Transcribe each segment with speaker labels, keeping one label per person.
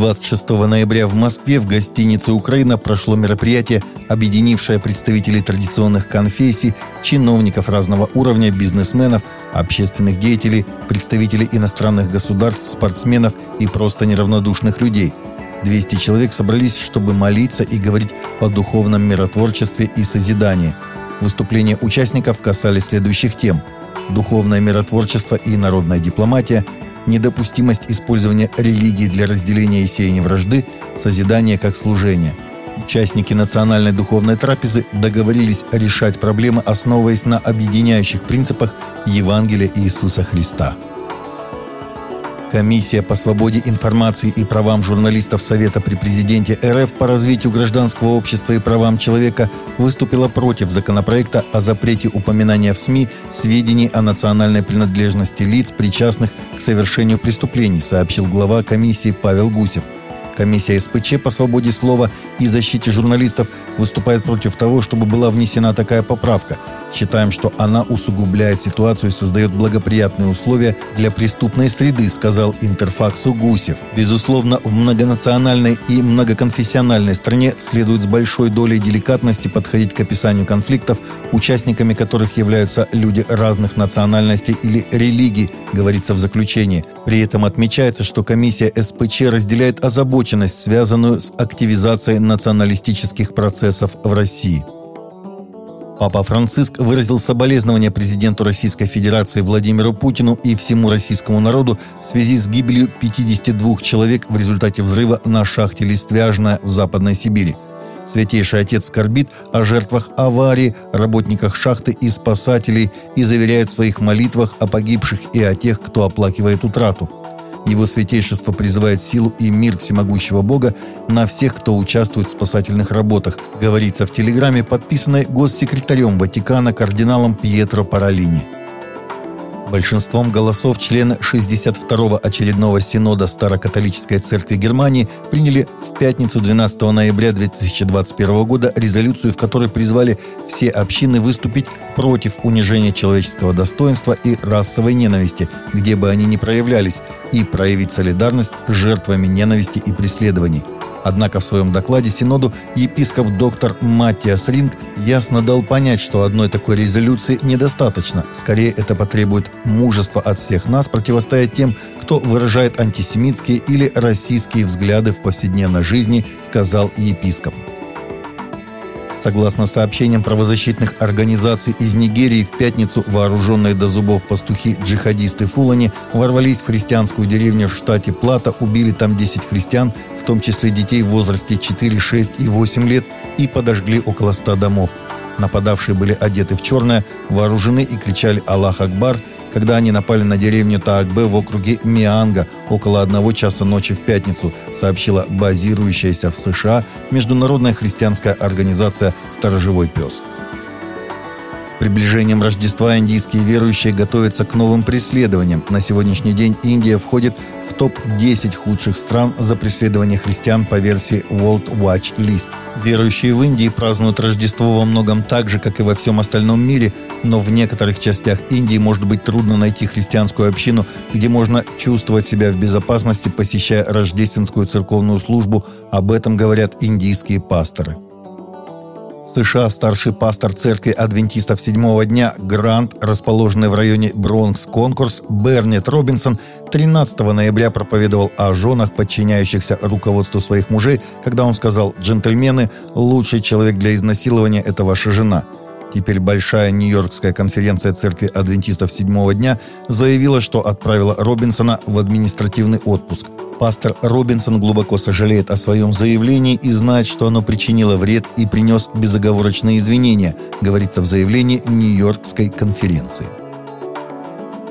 Speaker 1: 26 ноября в Москве в гостинице «Украина» прошло мероприятие, объединившее представителей традиционных конфессий, чиновников разного уровня, бизнесменов, общественных деятелей, представителей иностранных государств, спортсменов и просто неравнодушных людей. 200 человек собрались, чтобы молиться и говорить о духовном миротворчестве и созидании. Выступления участников касались следующих тем – духовное миротворчество и народная дипломатия – недопустимость использования религии для разделения и сеяния вражды, созидание как служение. Участники национальной духовной трапезы договорились решать проблемы, основываясь на объединяющих принципах Евангелия Иисуса Христа. Комиссия по свободе информации и правам журналистов Совета при президенте РФ по развитию гражданского общества и правам человека выступила против законопроекта о запрете упоминания в СМИ сведений о национальной принадлежности лиц, причастных к совершению преступлений, сообщил глава комиссии Павел Гусев – Комиссия СПЧ по свободе слова и защите журналистов выступает против того, чтобы была внесена такая поправка. Считаем, что она усугубляет ситуацию и создает благоприятные условия для преступной среды, сказал Интерфаксу Гусев. Безусловно, в многонациональной и многоконфессиональной стране следует с большой долей деликатности подходить к описанию конфликтов, участниками которых являются люди разных национальностей или религий, говорится в заключении. При этом отмечается, что комиссия СПЧ разделяет озабоченность связанную с активизацией националистических процессов в России. Папа Франциск выразил соболезнования президенту Российской Федерации Владимиру Путину и всему российскому народу в связи с гибелью 52 человек в результате взрыва на шахте Листвяжная в Западной Сибири. Святейший Отец скорбит о жертвах аварии, работниках шахты и спасателей и заверяет в своих молитвах о погибших и о тех, кто оплакивает утрату – его святейшество призывает силу и мир всемогущего Бога на всех, кто участвует в спасательных работах, говорится в телеграмме, подписанной госсекретарем Ватикана кардиналом Пьетро Паралини. Большинством голосов члены 62-го очередного синода Старокатолической церкви Германии приняли в пятницу 12 ноября 2021 года резолюцию, в которой призвали все общины выступить против унижения человеческого достоинства и расовой ненависти, где бы они ни проявлялись, и проявить солидарность с жертвами ненависти и преследований – Однако в своем докладе Синоду епископ доктор Маттиас Ринг ясно дал понять, что одной такой резолюции недостаточно. Скорее, это потребует мужества от всех нас противостоять тем, кто выражает антисемитские или российские взгляды в повседневной жизни, сказал епископ. Согласно сообщениям правозащитных организаций из Нигерии, в пятницу вооруженные до зубов пастухи-джихадисты Фулани ворвались в христианскую деревню в штате Плата, убили там 10 христиан, в том числе детей в возрасте 4, 6 и 8 лет, и подожгли около 100 домов. Нападавшие были одеты в черное, вооружены и кричали «Аллах Акбар», когда они напали на деревню Таакбе в округе Мианга около одного часа ночи в пятницу, сообщила базирующаяся в США Международная христианская организация «Сторожевой пес» приближением Рождества индийские верующие готовятся к новым преследованиям. На сегодняшний день Индия входит в топ-10 худших стран за преследование христиан по версии World Watch List. Верующие в Индии празднуют Рождество во многом так же, как и во всем остальном мире, но в некоторых частях Индии может быть трудно найти христианскую общину, где можно чувствовать себя в безопасности, посещая рождественскую церковную службу. Об этом говорят индийские пасторы. США старший пастор церкви адвентистов седьмого дня Грант, расположенный в районе Бронкс-Конкурс, Бернет Робинсон 13 ноября проповедовал о женах, подчиняющихся руководству своих мужей, когда он сказал «Джентльмены, лучший человек для изнасилования – это ваша жена». Теперь Большая Нью-Йоркская конференция Церкви Адвентистов седьмого дня заявила, что отправила Робинсона в административный отпуск – Пастор Робинсон глубоко сожалеет о своем заявлении и знает, что оно причинило вред и принес безоговорочные извинения, говорится в заявлении Нью-Йоркской конференции.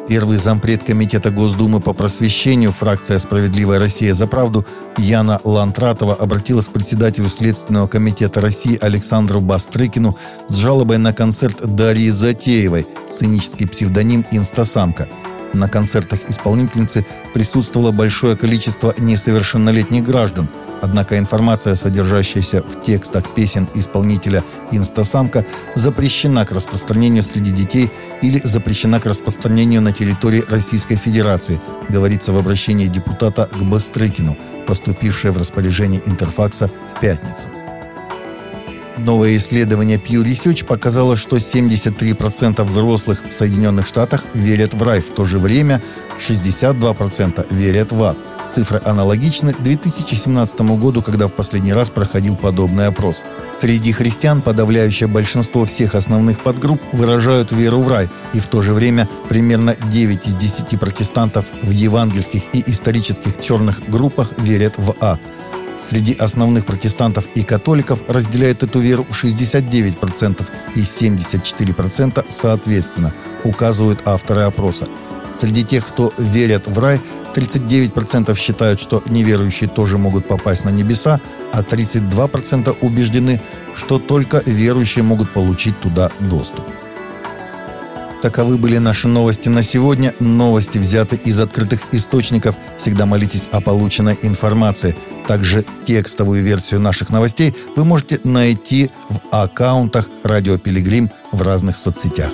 Speaker 1: Первый зампред Комитета Госдумы по просвещению фракция «Справедливая Россия за правду» Яна Лантратова обратилась к председателю Следственного комитета России Александру Бастрыкину с жалобой на концерт Дарьи Затеевой, сценический псевдоним «Инстасамка», на концертах исполнительницы присутствовало большое количество несовершеннолетних граждан. Однако информация, содержащаяся в текстах песен исполнителя «Инстасамка», запрещена к распространению среди детей или запрещена к распространению на территории Российской Федерации, говорится в обращении депутата к Бастрыкину, поступившее в распоряжение Интерфакса в пятницу. Новое исследование Pew Research показало, что 73% взрослых в Соединенных Штатах верят в рай, в то же время 62% верят в ад. Цифры аналогичны 2017 году, когда в последний раз проходил подобный опрос. Среди христиан подавляющее большинство всех основных подгрупп выражают веру в рай, и в то же время примерно 9 из 10 протестантов в евангельских и исторических черных группах верят в ад. Среди основных протестантов и католиков разделяют эту веру 69% и 74% соответственно, указывают авторы опроса. Среди тех, кто верят в рай, 39% считают, что неверующие тоже могут попасть на небеса, а 32% убеждены, что только верующие могут получить туда доступ. Таковы были наши новости на сегодня. Новости взяты из открытых источников. Всегда молитесь о полученной информации. Также текстовую версию наших новостей вы можете найти в аккаунтах «Радио Пилигрим» в разных соцсетях.